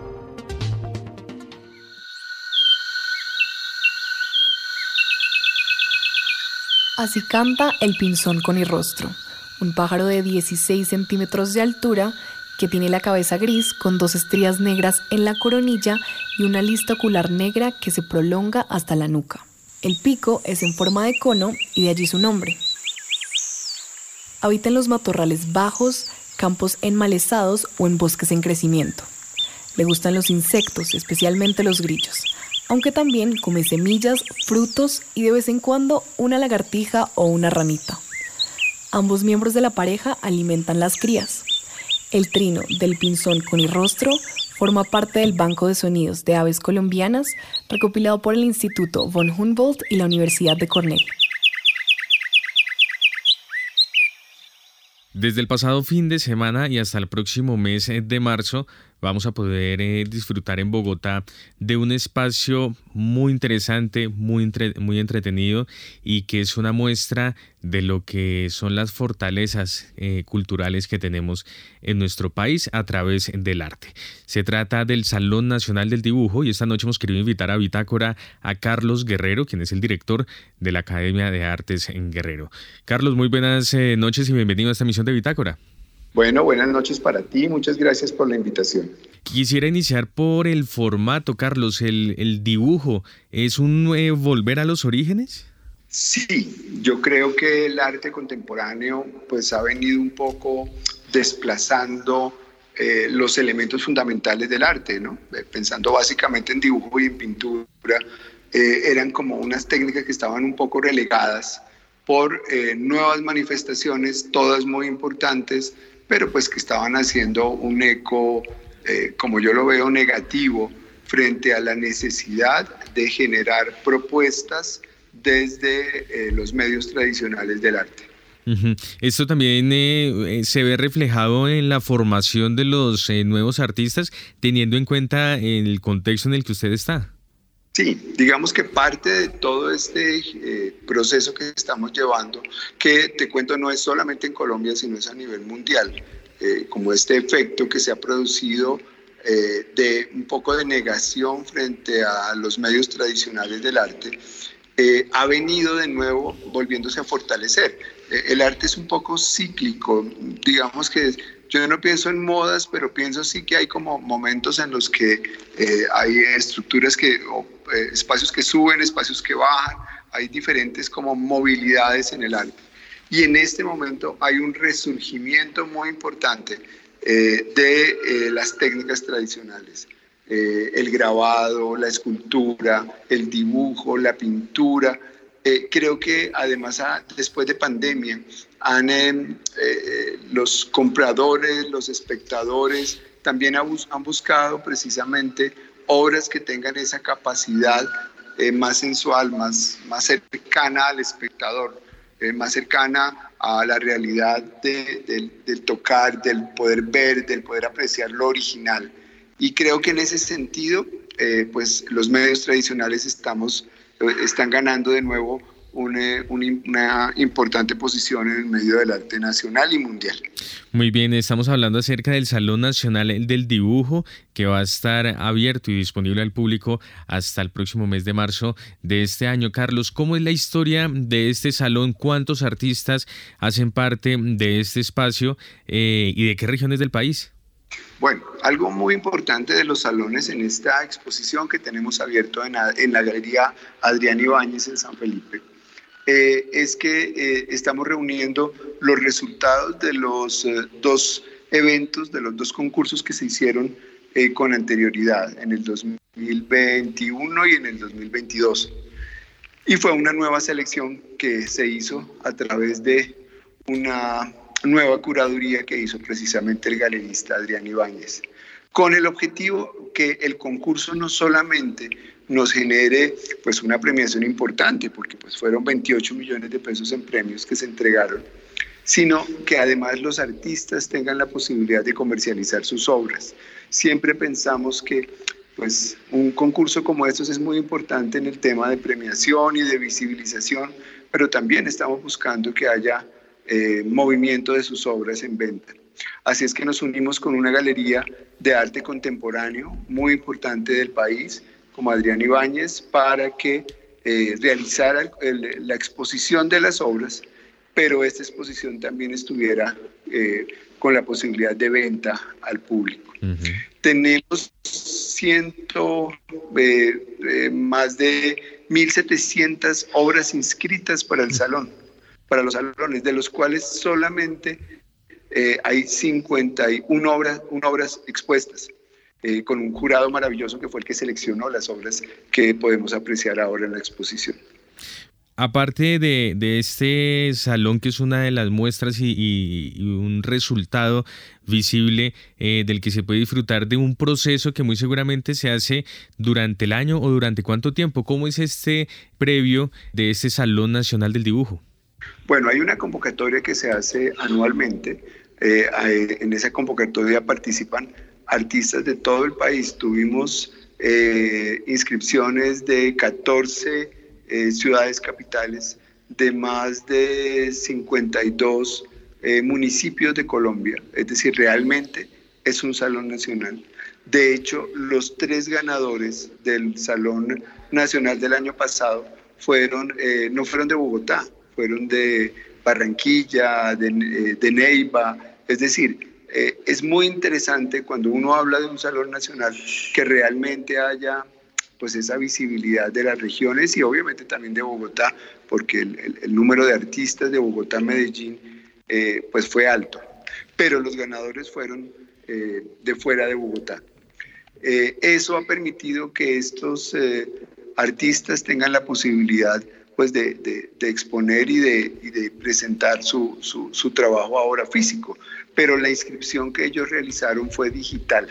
Así canta el pinzón con rostro, un pájaro de 16 centímetros de altura que tiene la cabeza gris con dos estrías negras en la coronilla y una lista ocular negra que se prolonga hasta la nuca. El pico es en forma de cono y de allí su nombre. Habita en los matorrales bajos, campos enmalezados o en bosques en crecimiento. Le gustan los insectos, especialmente los grillos, aunque también come semillas, frutos y de vez en cuando una lagartija o una ranita. Ambos miembros de la pareja alimentan las crías. El trino del pinzón con rostro forma parte del Banco de Sonidos de Aves Colombianas, recopilado por el Instituto von Humboldt y la Universidad de Cornell. Desde el pasado fin de semana y hasta el próximo mes de marzo, vamos a poder eh, disfrutar en Bogotá de un espacio muy interesante, muy, muy entretenido y que es una muestra de lo que son las fortalezas eh, culturales que tenemos en nuestro país a través del arte. Se trata del Salón Nacional del Dibujo y esta noche hemos querido invitar a Bitácora a Carlos Guerrero, quien es el director de la Academia de Artes en Guerrero. Carlos, muy buenas eh, noches y bienvenido a esta emisión de Bitácora. Bueno, buenas noches para ti, muchas gracias por la invitación. Quisiera iniciar por el formato, Carlos, el, dibujo. ¿Es un eh, volver a los orígenes? Sí, yo creo que el arte contemporáneo pues ha venido un poco desplazando eh, los elementos fundamentales del arte, ¿no? Eh, pensando básicamente en dibujo y en pintura, eran como unas técnicas que estaban un poco relegadas por nuevas manifestaciones, todas muy importantes, pero pues que estaban haciendo un eco, eh, como yo lo veo, negativo frente a la necesidad de generar propuestas desde eh, los medios tradicionales del arte. Esto también eh, se ve reflejado en la formación de los nuevos artistas, teniendo en cuenta el contexto en el que usted está. Sí, digamos que parte de todo este eh, proceso que estamos llevando, que te cuento no es solamente en Colombia, sino es a nivel mundial, eh, como este efecto que se ha producido eh, de un poco de negación frente a los medios tradicionales del arte, ha venido de nuevo volviéndose a fortalecer. el arte es un poco cíclico, digamos que yo no pienso en modas, pero pienso sí que hay como momentos en los que eh, hay estructuras que, eh, espacios que suben, espacios que bajan, hay diferentes como movilidades en el arte. Y en este momento hay un resurgimiento muy importante eh, de las técnicas tradicionales. el grabado, la escultura, el dibujo, la pintura, eh, creo que además ah, después de pandemia han, eh, eh, los compradores, los espectadores también han buscado precisamente obras que tengan esa capacidad más sensual, más, más cercana al espectador, más cercana a la realidad del, tocar, del poder ver, del poder apreciar lo original. Y creo que en ese sentido, pues los medios tradicionales estamos están ganando de nuevo una, una, importante posición en el medio del arte nacional y mundial. Muy bien, estamos hablando acerca del Salón Nacional del Dibujo que va a estar abierto y disponible al público hasta el próximo mes de marzo de este año. Carlos, ¿cómo es la historia de este salón? ¿Cuántos artistas hacen parte de este espacio eh, y de qué regiones del país? Bueno, algo muy importante de los salones en esta exposición que tenemos abierto en, la Galería Adrián Ibáñez en San Felipe eh, es que eh, estamos reuniendo los resultados de los eh, dos eventos, de los dos concursos que se hicieron con anterioridad en el 2021 y en el 2022. Y fue una nueva selección que se hizo a través de una nueva curaduría que hizo precisamente el galerista Adrián Ibáñez, con el objetivo que el concurso no solamente nos genere pues una premiación importante, porque pues fueron 28 millones de pesos en premios que se entregaron, sino que además los artistas tengan la posibilidad de comercializar sus obras. Siempre pensamos que pues un concurso como estos es muy importante en el tema de premiación y de visibilización, pero también estamos buscando que haya eh, movimiento de sus obras en venta. Así es que nos unimos con una galería de arte contemporáneo muy importante del país, como Adrián Ibáñez, para que eh, realizara la exposición de las obras, pero esta exposición también estuviera eh, con la posibilidad de venta al público. Tenemos ciento, más de 1.700 obras inscritas para el salón para los salones, de los cuales solamente eh, hay 51 obras, obras expuestas, eh, con un jurado maravilloso que fue el que seleccionó las obras que podemos apreciar ahora en la exposición. aparte de, este salón que es una de las muestras y, un resultado visible eh, del que se puede disfrutar de un proceso que muy seguramente se hace durante el año o durante cuánto tiempo. ¿Cómo es este previo de este Salón Nacional del Dibujo? Bueno, hay una convocatoria que se hace anualmente. Eh, en esa convocatoria participan artistas de todo el país. Tuvimos eh, inscripciones de 14 eh, ciudades capitales de más de 52 eh, municipios de Colombia. Es decir, realmente es un salón nacional. De hecho, los tres ganadores del Salón Nacional del año pasado fueron, no fueron de Bogotá, fueron de Barranquilla, de, de Neiva, es decir, eh, es muy interesante cuando uno habla de un salón nacional que realmente haya pues esa visibilidad de las regiones y obviamente también de Bogotá, porque el, número de artistas de Bogotá, Medellín, eh, pues fue alto. Pero los ganadores fueron eh, de fuera de Bogotá. eso ha permitido que estos artistas tengan la posibilidad pues de, exponer y de, presentar su, su, trabajo ahora físico. Pero la inscripción que ellos realizaron fue digital.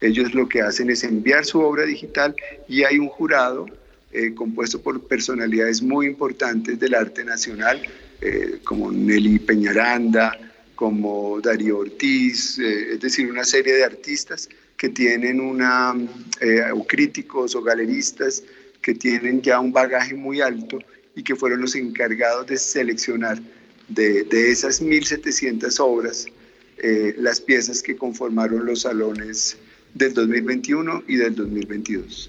Ellos lo que hacen es enviar su obra digital y hay un jurado eh, compuesto por personalidades muy importantes del arte nacional, eh, como Nelly Peñaranda, como Darío Ortiz, eh, es decir, una serie de artistas que tienen una, o críticos o galeristas que tienen ya un bagaje muy alto y que fueron los encargados de seleccionar de, de esas 1.700 obras eh, las piezas que conformaron los salones del 2021 y del 2022.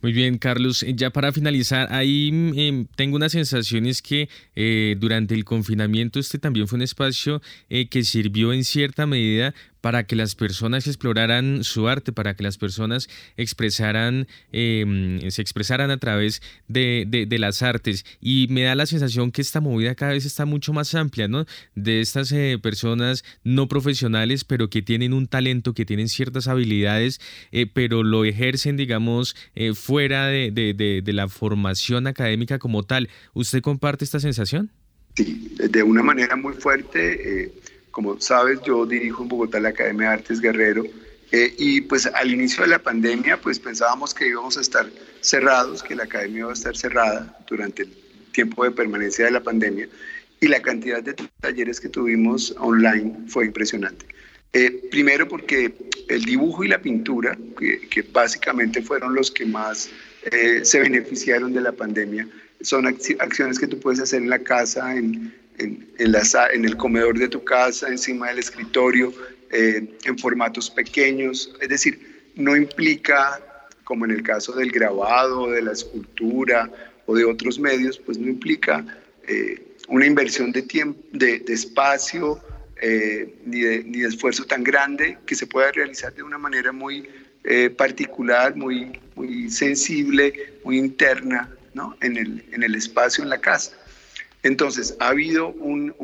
Muy bien, Carlos. Eh, ya para finalizar, ahí em, tengo una sensación es que eh, durante el confinamiento este también fue un espacio que sirvió en cierta medida para que las personas exploraran su arte, para que las personas expresaran, em, se expresaran a través de, las artes. Y me da la sensación que esta movida cada vez está mucho más amplia, ¿no? De estas eh, personas no profesionales, pero que tienen un talento, que tienen ciertas habilidades, eh, pero lo ejercen, digamos, eh, fuera de, de la formación académica como tal. ¿Usted comparte esta sensación? Sí, de una manera muy fuerte como sabes, yo dirijo en Bogotá la Academia de Artes Guerrero eh, y pues al inicio de la pandemia pues pensábamos que íbamos a estar cerrados, que la academia iba a estar cerrada durante el tiempo de permanencia de la pandemia y la cantidad de talleres que tuvimos online fue impresionante. Eh, primero porque el dibujo y la pintura, que, básicamente fueron los que más eh, se beneficiaron de la pandemia, son acciones que tú puedes hacer en la casa, en, el comedor de tu casa, encima del escritorio, eh, en formatos pequeños. Es decir, no implica, como en el caso del grabado, de la escultura o de otros medios, pues no implica una inversión de tiempo, de, espacio, eh, ni, de, ni, de, esfuerzo tan grande que se pueda realizar de una manera muy particular, muy, muy sensible, muy interna, ¿no? en, el, en el espacio, en la casa. Entonces, ha habido un,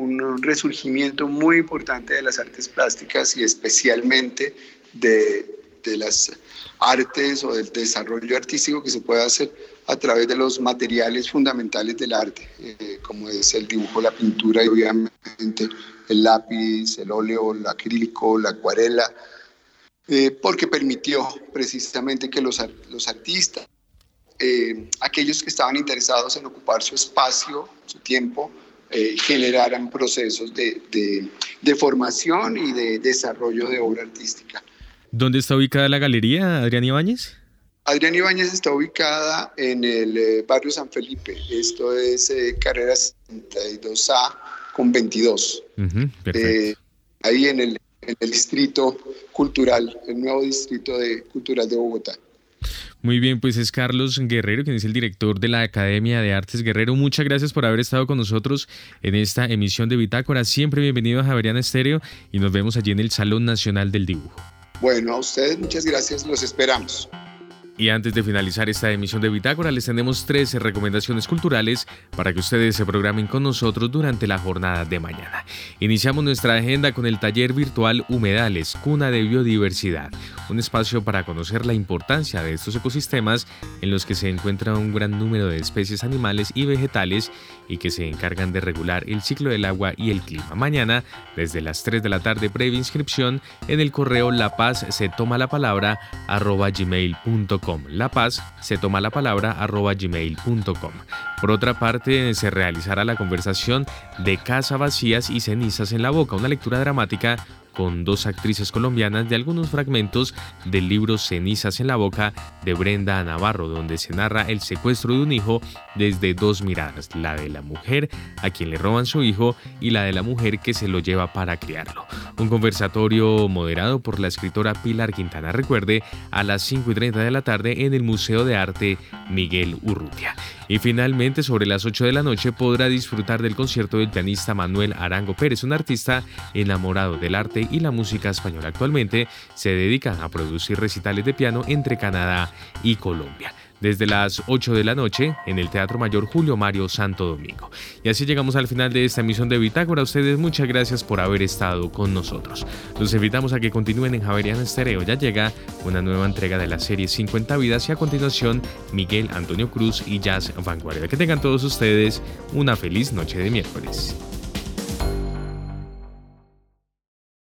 resurgimiento muy importante de las artes plásticas y especialmente de, las artes o del desarrollo artístico que se puede hacer a través de los materiales fundamentales del arte, eh, como es el dibujo, la pintura y obviamente el lápiz, el óleo, el acrílico, la acuarela, eh, porque permitió precisamente que los, los artistas eh, aquellos que estaban interesados en ocupar su espacio, su tiempo, eh, generaran procesos de, de, formación y de desarrollo de obra artística. ¿Dónde está ubicada la galería, Adrián Ibáñez? Adrián Ibáñez está ubicada en el eh, barrio San Felipe. Esto es carrera 62A con 22. ahí en el, en el distrito cultural, el nuevo distrito de, cultural de Bogotá. Muy bien, pues es Carlos Guerrero, quien es el director de la Academia de Artes Guerrero. Muchas gracias por haber estado con nosotros en esta emisión de Bitácora. Siempre bienvenido a Javeriana Estéreo y nos vemos allí en el Salón Nacional del Dibujo. Bueno, a ustedes muchas gracias, los esperamos. Y antes de finalizar esta emisión de Bitácora, les tenemos 13 recomendaciones culturales para que ustedes se programen con nosotros durante la jornada de mañana. Iniciamos nuestra agenda con el taller virtual Humedales, Cuna de Biodiversidad un espacio para conocer la importancia de estos ecosistemas en los que se encuentra un gran número de especies animales y vegetales y que se encargan de regular el ciclo del agua y el clima. Mañana, desde las 3 de la tarde, previa inscripción en el correo La Paz se toma la palabra arroba La Paz se toma la palabra arroba gmail.com. Por otra parte, se realizará la conversación de Casa Vacías y Cenizas en la Boca, una lectura dramática con dos actrices colombianas de algunos fragmentos del libro Cenizas en la Boca de Brenda Navarro, donde se narra el secuestro de un hijo desde dos miradas, la de la mujer a quien le roban su hijo y la de la mujer que se lo lleva para criarlo. Un conversatorio moderado por la escritora Pilar Quintana, recuerde, a las 5 y 30 de la tarde en el Museo de Arte Miguel Urrutia. Y finalmente, sobre las 8 de la noche, podrá disfrutar del concierto del pianista Manuel Arango Pérez, un artista enamorado del arte y la música española. Actualmente se dedica a producir recitales de piano entre Canadá y Colombia desde las 8 de la noche en el Teatro Mayor Julio Mario Santo Domingo. Y así llegamos al final de esta emisión de Bitácora. Ustedes muchas gracias por haber estado con nosotros. Los invitamos a que continúen en Javeriana Estereo. Ya llega una nueva entrega de la serie 50 vidas y a continuación Miguel Antonio Cruz y Jazz Vanguardia. Que tengan todos ustedes una feliz noche de miércoles.